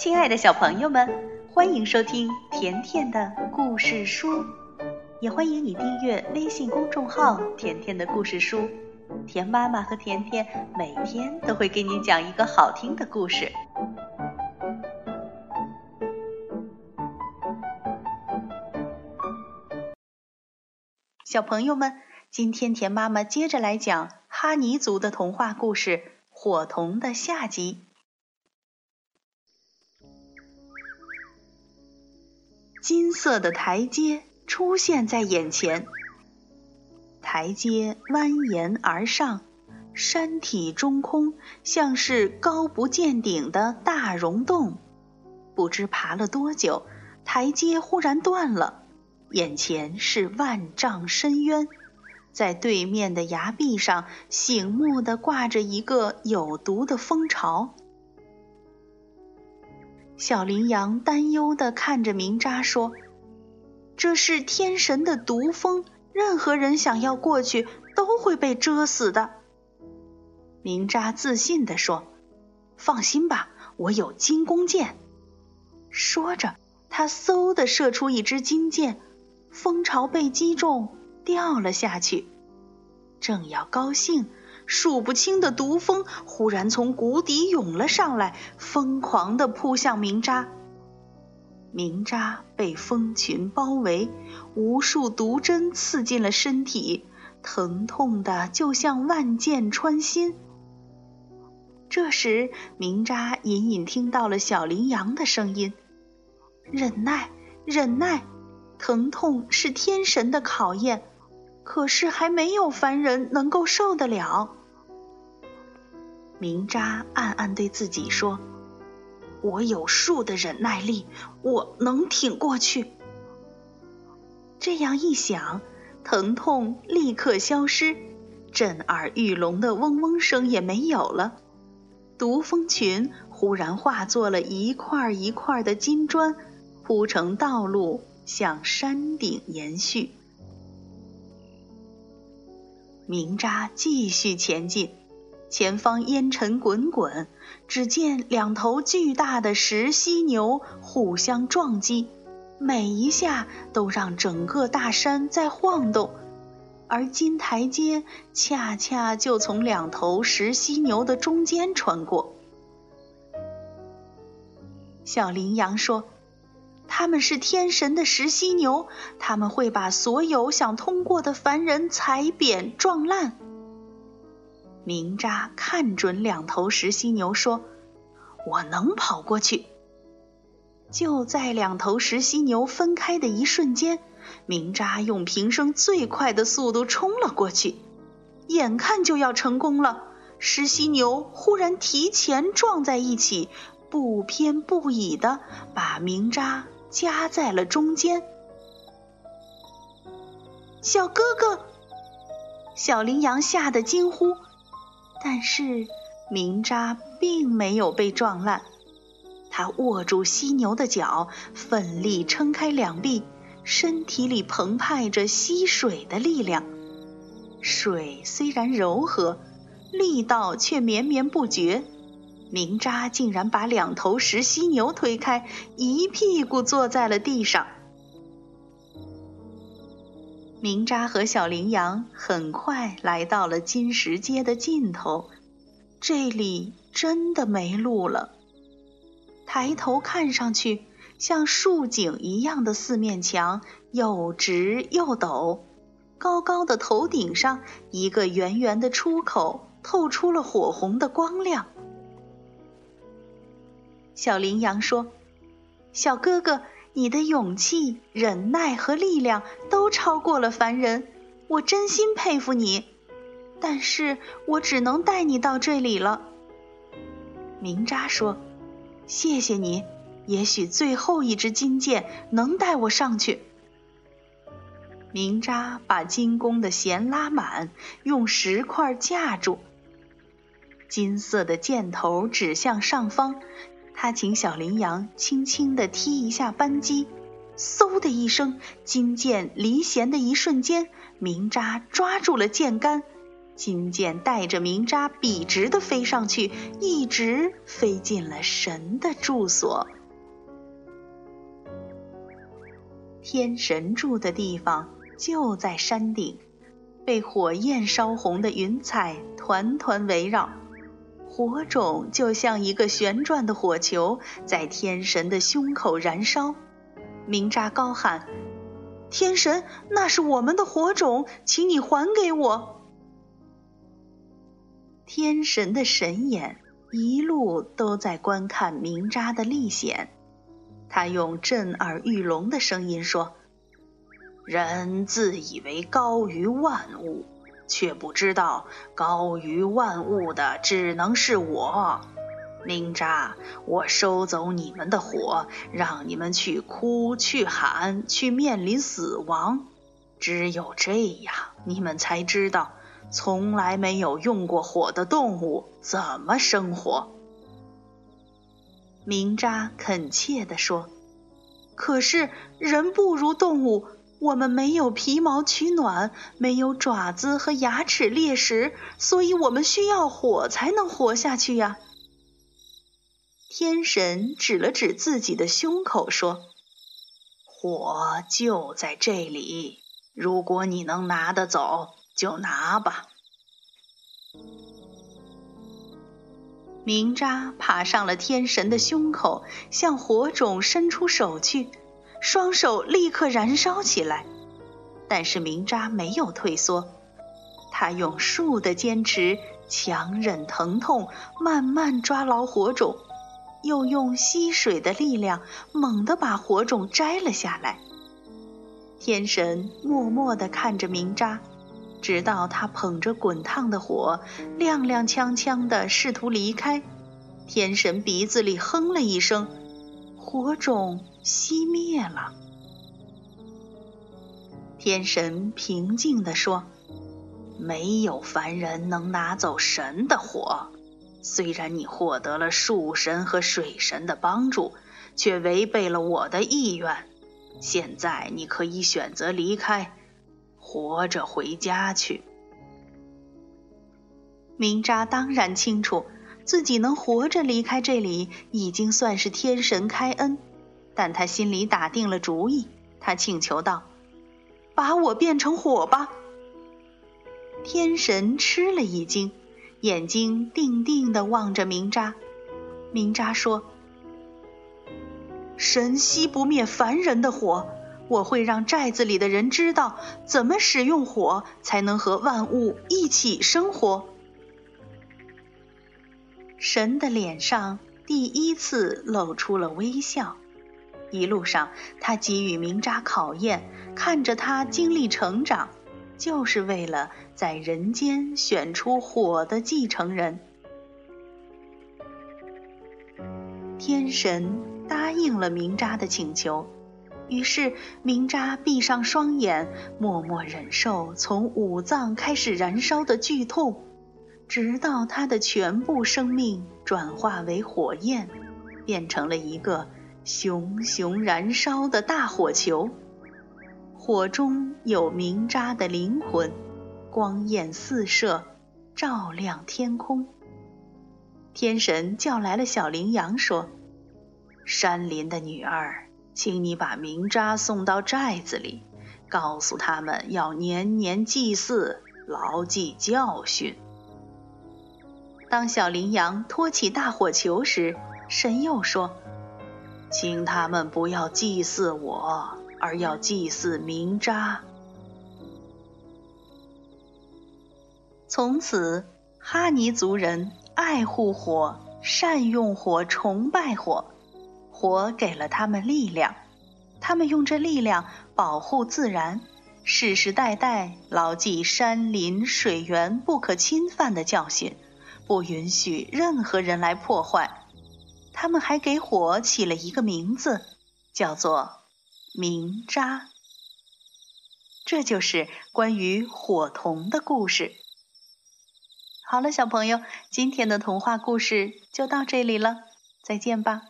亲爱的小朋友们，欢迎收听甜甜的故事书，也欢迎你订阅微信公众号“甜甜的故事书”。甜妈妈和甜甜每天都会给你讲一个好听的故事。小朋友们，今天甜妈妈接着来讲哈尼族的童话故事《火童》的下集。金色的台阶出现在眼前，台阶蜿蜒而上，山体中空，像是高不见顶的大溶洞。不知爬了多久，台阶忽然断了，眼前是万丈深渊，在对面的崖壁上醒目的挂着一个有毒的蜂巢。小羚羊担忧地看着明扎说：“这是天神的毒蜂，任何人想要过去都会被蛰死的。”明扎自信地说：“放心吧，我有金弓箭。”说着，他嗖地射出一支金箭，蜂巢被击中，掉了下去。正要高兴。数不清的毒蜂忽然从谷底涌了上来，疯狂地扑向明扎。明扎被蜂群包围，无数毒针刺进了身体，疼痛的就像万箭穿心。这时，明扎隐隐听到了小羚羊的声音：“忍耐，忍耐，疼痛是天神的考验，可是还没有凡人能够受得了。”明扎暗暗对自己说：“我有树的忍耐力，我能挺过去。”这样一想，疼痛立刻消失，震耳欲聋的嗡嗡声也没有了。毒蜂群忽然化作了一块一块的金砖，铺成道路向山顶延续。明扎继续前进。前方烟尘滚滚，只见两头巨大的石犀牛互相撞击，每一下都让整个大山在晃动，而金台阶恰恰就从两头石犀牛的中间穿过。小羚羊说：“他们是天神的石犀牛，他们会把所有想通过的凡人踩扁、撞烂。”明扎看准两头石犀牛，说：“我能跑过去。”就在两头石犀牛分开的一瞬间，明扎用平生最快的速度冲了过去。眼看就要成功了，石犀牛忽然提前撞在一起，不偏不倚的把明扎夹在了中间。小哥哥，小羚羊吓得惊呼。但是，明扎并没有被撞烂。他握住犀牛的脚，奋力撑开两臂，身体里澎湃着吸水的力量。水虽然柔和，力道却绵绵不绝。明扎竟然把两头石犀牛推开，一屁股坐在了地上。明扎和小羚羊很快来到了金石街的尽头，这里真的没路了。抬头看上去，像竖井一样的四面墙又直又陡，高高的头顶上一个圆圆的出口透出了火红的光亮。小羚羊说：“小哥哥。”你的勇气、忍耐和力量都超过了凡人，我真心佩服你。但是我只能带你到这里了。明扎说：“谢谢你，也许最后一支金箭能带我上去。”明扎把金弓的弦拉满，用石块架住，金色的箭头指向上方。他请小羚羊轻轻地踢一下扳机，嗖的一声，金箭离弦的一瞬间，明扎抓住了箭杆，金箭带着明渣笔直的飞上去，一直飞进了神的住所。天神住的地方就在山顶，被火焰烧红的云彩团团围绕。火种就像一个旋转的火球，在天神的胸口燃烧。明扎高喊：“天神，那是我们的火种，请你还给我！”天神的神眼一路都在观看明扎的历险，他用震耳欲聋的声音说：“人自以为高于万物。”却不知道高于万物的只能是我，明扎，我收走你们的火，让你们去哭、去喊、去面临死亡。只有这样，你们才知道从来没有用过火的动物怎么生活。明扎恳切地说：“可是人不如动物。”我们没有皮毛取暖，没有爪子和牙齿猎食，所以我们需要火才能活下去呀。天神指了指自己的胸口说：“火就在这里，如果你能拿得走，就拿吧。”明扎爬上了天神的胸口，向火种伸出手去。双手立刻燃烧起来，但是明扎没有退缩，他用树的坚持强忍疼痛，慢慢抓牢火种，又用吸水的力量猛地把火种摘了下来。天神默默地看着明扎，直到他捧着滚烫的火，踉踉跄跄地试图离开，天神鼻子里哼了一声，火种。熄灭了。天神平静地说：“没有凡人能拿走神的火。虽然你获得了树神和水神的帮助，却违背了我的意愿。现在你可以选择离开，活着回家去。”明扎当然清楚，自己能活着离开这里，已经算是天神开恩。但他心里打定了主意，他请求道：“把我变成火吧！”天神吃了一惊，眼睛定定地望着明扎。明扎说：“神熄不灭凡人的火，我会让寨子里的人知道怎么使用火，才能和万物一起生活。”神的脸上第一次露出了微笑。一路上，他给予明扎考验，看着他经历成长，就是为了在人间选出火的继承人。天神答应了明扎的请求，于是明扎闭上双眼，默默忍受从五脏开始燃烧的剧痛，直到他的全部生命转化为火焰，变成了一个。熊熊燃烧的大火球，火中有明扎的灵魂，光焰四射，照亮天空。天神叫来了小羚羊，说：“山林的女儿，请你把明扎送到寨子里，告诉他们要年年祭祀，牢记教训。”当小羚羊托起大火球时，神又说。请他们不要祭祀我，而要祭祀明扎。从此，哈尼族人爱护火，善用火，崇拜火。火给了他们力量，他们用这力量保护自然，世世代代牢记山林水源不可侵犯的教训，不允许任何人来破坏。他们还给火起了一个名字，叫做明扎。这就是关于火童的故事。好了，小朋友，今天的童话故事就到这里了，再见吧。